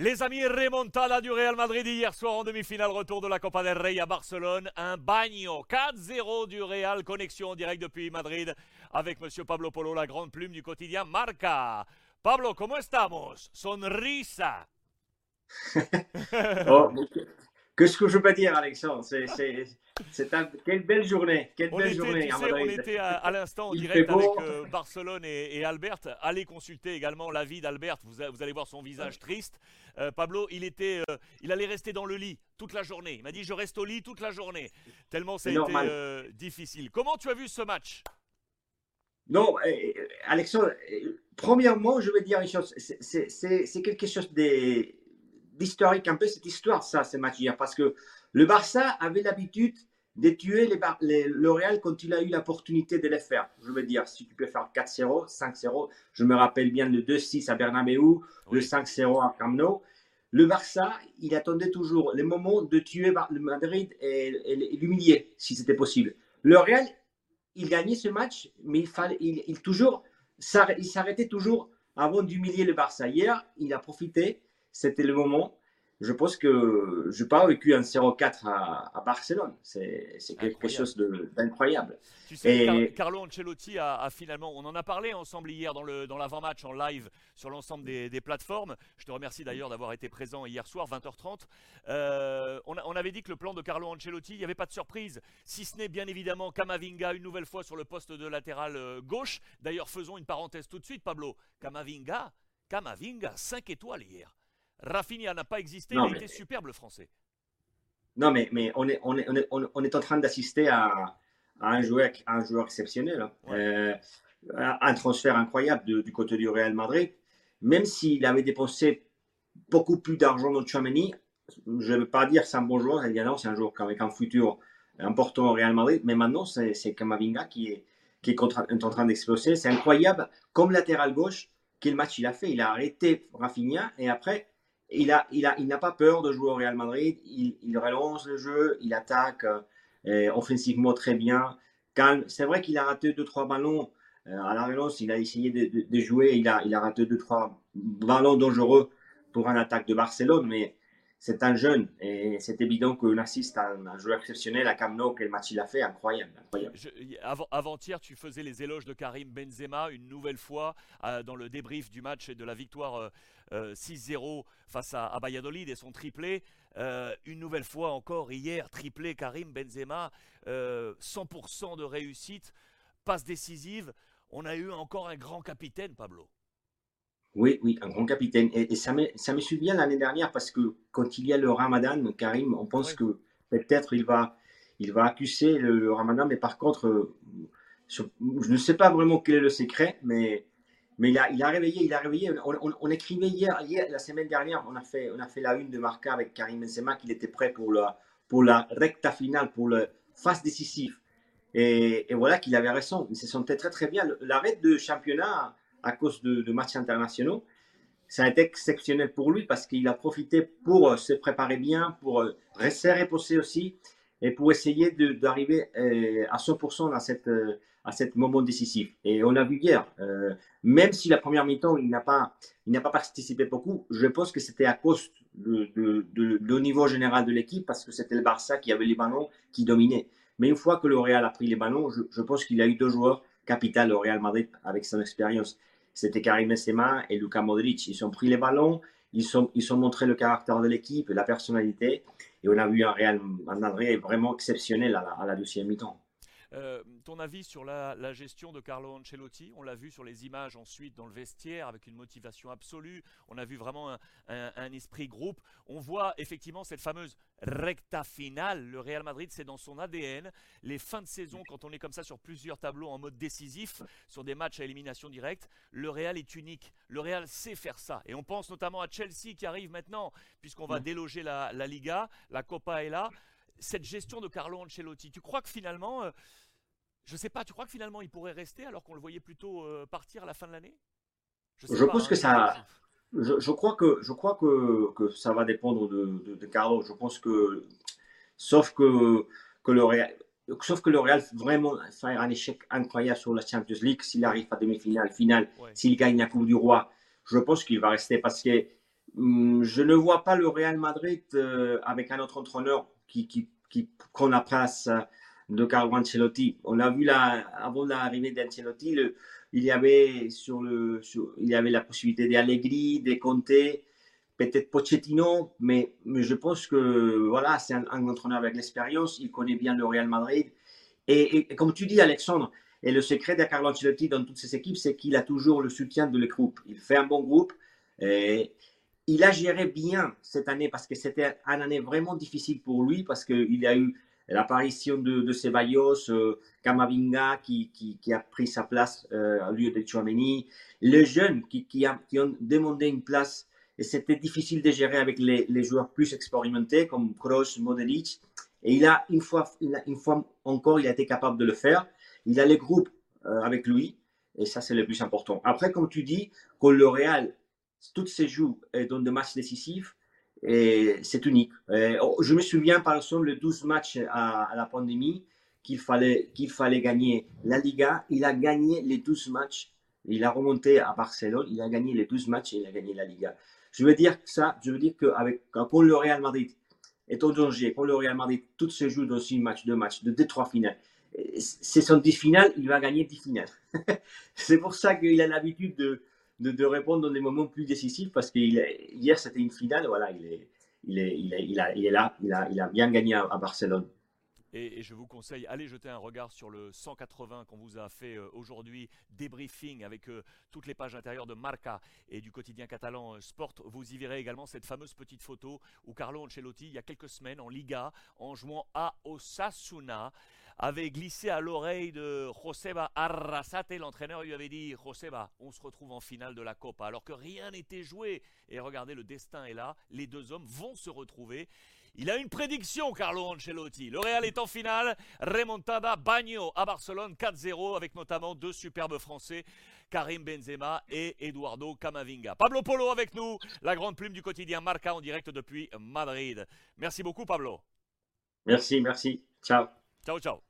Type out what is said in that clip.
Les amis, remontada du Real Madrid hier soir en demi-finale, retour de la Copa del Rey à Barcelone. Un bagno 4-0 du Real, connexion en direct depuis Madrid avec Monsieur Pablo Polo, la grande plume du quotidien Marca. Pablo, ¿cómo estamos? Sonrisa. oh, Qu'est-ce que je peux dire, Alexandre c'est un, quelle belle journée, quelle on belle était, journée. Tu sais, on était à, à l'instant en direct avec euh, Barcelone et, et, Albert. Allez consulter également l'avis d'Albert. Vous, vous, allez voir son visage triste. Euh, Pablo, il était, euh, il allait rester dans le lit toute la journée. Il m'a dit je reste au lit toute la journée. Tellement ça a été difficile. Comment tu as vu ce match? Non, Alexandre. Premièrement, je vais dire une chose. C'est quelque chose d'historique un peu cette histoire, ça, ce match hier, parce que le Barça avait l'habitude de tuer les, les, le Real quand il a eu l'opportunité de les faire. Je veux dire, si tu peux faire 4-0, 5-0, je me rappelle bien le 2-6 à Bernabeu, oui. le 5-0 à Camp Nou. Le Barça, il attendait toujours le moment de tuer le Madrid et, et, et l'humilier, si c'était possible. Le Real, il gagnait ce match, mais il, fallait, il, il toujours, il s'arrêtait toujours avant d'humilier le Barça. Hier, il a profité, c'était le moment je pense que je n'ai pas vécu un 0-4 à, à, Barcelone. C'est quelque chose d'incroyable. Tu sais, Et... Carlo Ancelotti a, a, finalement, on en a parlé ensemble hier dans l'avant-match dans en live sur l'ensemble des, des, plateformes. Je te remercie d'ailleurs d'avoir été présent hier soir, 20h30. Euh, on, a, on, avait dit que le plan de Carlo Ancelotti, il n'y avait pas de surprise, si ce n'est bien évidemment Kamavinga une nouvelle fois sur le poste de latéral euh, gauche. D'ailleurs, faisons une parenthèse tout de suite, Pablo. Kamavinga, Kamavinga, 5 étoiles hier. Rafinha n'a pas existé, non, il mais... été superbe le français. Non, mais, mais on, est, on, est, on, est, on est en train d'assister à, à, un joueur, à un joueur exceptionnel. Hein. Ouais. Euh, un transfert incroyable de, du côté du Real Madrid. Même s'il avait dépensé beaucoup plus d'argent dans Chouameni, je ne veux pas dire c'est un bon joueur, c'est un joueur avec un futur important au Real Madrid, mais maintenant c'est Kamavinga qui est, qui est en train d'exploser. C'est incroyable, comme latéral gauche, quel match il a fait. Il a arrêté Rafinha et après, il n'a il a, il pas peur de jouer au Real Madrid. Il, il relance le jeu, il attaque euh, offensivement très bien. C'est vrai qu'il a raté 2-3 ballons euh, à la relance. Il a essayé de, de, de, jouer. Il a, il a raté 2-3 ballons dangereux pour un attaque de Barcelone. Mais c'est un jeune et c'est évident qu'on assiste à un, joueur exceptionnel à Camp. Quel match il a fait Incroyable. avant-hier, tu faisais les éloges de Karim Benzema une nouvelle fois euh, dans le débrief du match et de la victoire euh, 6-0 face à, à, Valladolid et son triplé. Euh, une nouvelle fois encore hier, triplé Karim Benzema, 100% euh, de réussite, passe décisive. On a eu encore un grand capitaine, Pablo. Oui, oui, un grand capitaine. Et, et ça, me, ça me souvient l'année dernière parce que quand il y a le ramadan, Karim, on pense oui. que peut-être il va, il va accuser le, le, ramadan, mais par contre, euh, je, je, ne sais pas vraiment quel est le secret, mais, mais il, a, il a réveillé, il a réveillé. On, on, on, écrivait hier, hier, la semaine dernière, on a fait, on a fait la une de Marca avec Karim Benzema qu'il était prêt pour la, pour la recta finale, pour le phase décisive. Et, et voilà qu'il avait raison. Il se sentait très très bien. L'arrêt de championnat à cause de, matchs internationaux. Ça a été exceptionnel pour lui parce qu'il a profité pour euh, se préparer bien, pour euh, se reposer aussi et pour essayer d'arriver euh, à 100% à, cette, à cet moment décisif. Et on a vu hier, même si la première mi-temps, il n'a pas, participé beaucoup, je pense que c'était à cause de, niveau général de l'équipe parce que c'était le Barça qui avait les ballons, qui dominait. Mais une fois que le Real a pris les ballons, je pense qu'il a eu deux joueurs capital au Real Madrid avec son expérience. C'était Karim Benzema et Luka Modric. Ils ont pris les ballons, ils ont, ils ont montré le caractère de l'équipe, la personnalité, et on a vu un Real Madrid vraiment exceptionnel à la, à la deuxième mi-temps. Euh, ton avis sur la, la, gestion de Carlo Ancelotti? On l'a vu sur les images ensuite dans le vestiaire avec une motivation absolue. On a vu vraiment un, un, un esprit groupe. On voit effectivement cette fameuse recta finale. Le Real Madrid, c'est dans son ADN. Les fins de saison, quand on est comme ça sur plusieurs tableaux en mode décisif, sur des matchs à élimination directe, le Real est unique. Le Real sait faire ça. Et on pense notamment à Chelsea qui arrive maintenant, puisqu'on va déloger la, la Liga. La Copa est là cette gestion de Carlo Ancelotti, tu crois que finalement, euh, je sais pas, tu crois que finalement il pourrait rester alors qu'on le voyait plutôt euh, partir à la fin de l'année? Je, je pas, pense hein, que ça. Je, je, crois que je crois que, que ça va dépendre de, de, de, Carlo. Je pense que sauf que que le Real, sauf que le Real vraiment faire un échec incroyable sur la Champions League s'il arrive à demi-finale, finale, ouais. s'il gagne la Coupe du Roi, je pense qu'il va rester parce que hum, je ne vois pas le Real Madrid euh, avec un autre entraîneur qui, qui, qui prend la place de Carlo Ancelotti. On l'a vu là, avant l'arrivée d'Ancelotti, il y avait sur le, il y avait la possibilité d'Allegri, de Conte, peut-être Pochettino, mais, mais, je pense que voilà, c'est un, entraîneur avec l'expérience, il connaît bien le Real Madrid. Et, comme tu dis, Alexandre, et le secret de Carlo Ancelotti dans toutes ses équipes, c'est qu'il a toujours le soutien de le groupe. Il fait un bon groupe. Et il a géré bien cette année parce que c'était une année vraiment difficile pour lui parce qu'il a eu l'apparition de, de Ceballos, euh, Kamavinga qui, a pris sa place euh, au lieu de Chouameni, les jeunes qui, qui, ont demandé une place et c'était difficile de gérer avec les, joueurs plus expérimentés comme Kroos, Modric. Et il a une fois, encore, il a été capable de le faire. Il a les groupes euh, avec lui et ça c'est le plus important. Après, comme tu dis, que le Real, toutes ces jours dans des matchs décisifs, c'est unique. Oh, je me souviens par exemple le 12 matchs à, la pandémie qu'il fallait, qu'il fallait gagner la Liga. Il a gagné les 12 matchs. Il a remonté à Barcelone. Il a gagné les 12 matchs et il a gagné la Liga. Je veux dire ça, je veux dire quand le Real Madrid est en danger, quand le Real Madrid tout se joue dans une match, deux matchs, de deux, trois finales, c'est son 10 finales, il va gagner 10 finales. c'est pour ça qu'il a l'habitude de, de, répondre dans des moments plus décisifs parce que hier c'était une finale, voilà, il est, il est, il est, il est là, il a, il a bien gagné à, Barcelone. Et, je vous conseille, allez jeter un regard sur le 180 qu'on vous a fait euh, aujourd'hui, débriefing avec euh, toutes les pages intérieures de Marca et du quotidien catalan euh, Sport. Vous y verrez également cette fameuse petite photo où Carlo Ancelotti, il y a quelques semaines en Liga, en jouant à Osasuna, avait glissé à l'oreille de Joseba Arrasate. L'entraîneur lui avait dit Joseba, on se retrouve en finale de la Copa, alors que rien n'était joué. Et regardez, le destin est là. Les deux hommes vont se retrouver. Il a une prédiction, Carlo Ancelotti. Le Real est en finale. Remontada Bagno à Barcelone 4-0 avec notamment deux superbes Français. Karim Benzema et Eduardo Camavinga. Pablo Polo avec nous, la grande plume du quotidien Marca en direct depuis Madrid. Merci beaucoup Pablo. Merci, merci. Ciao. Ciao, ciao.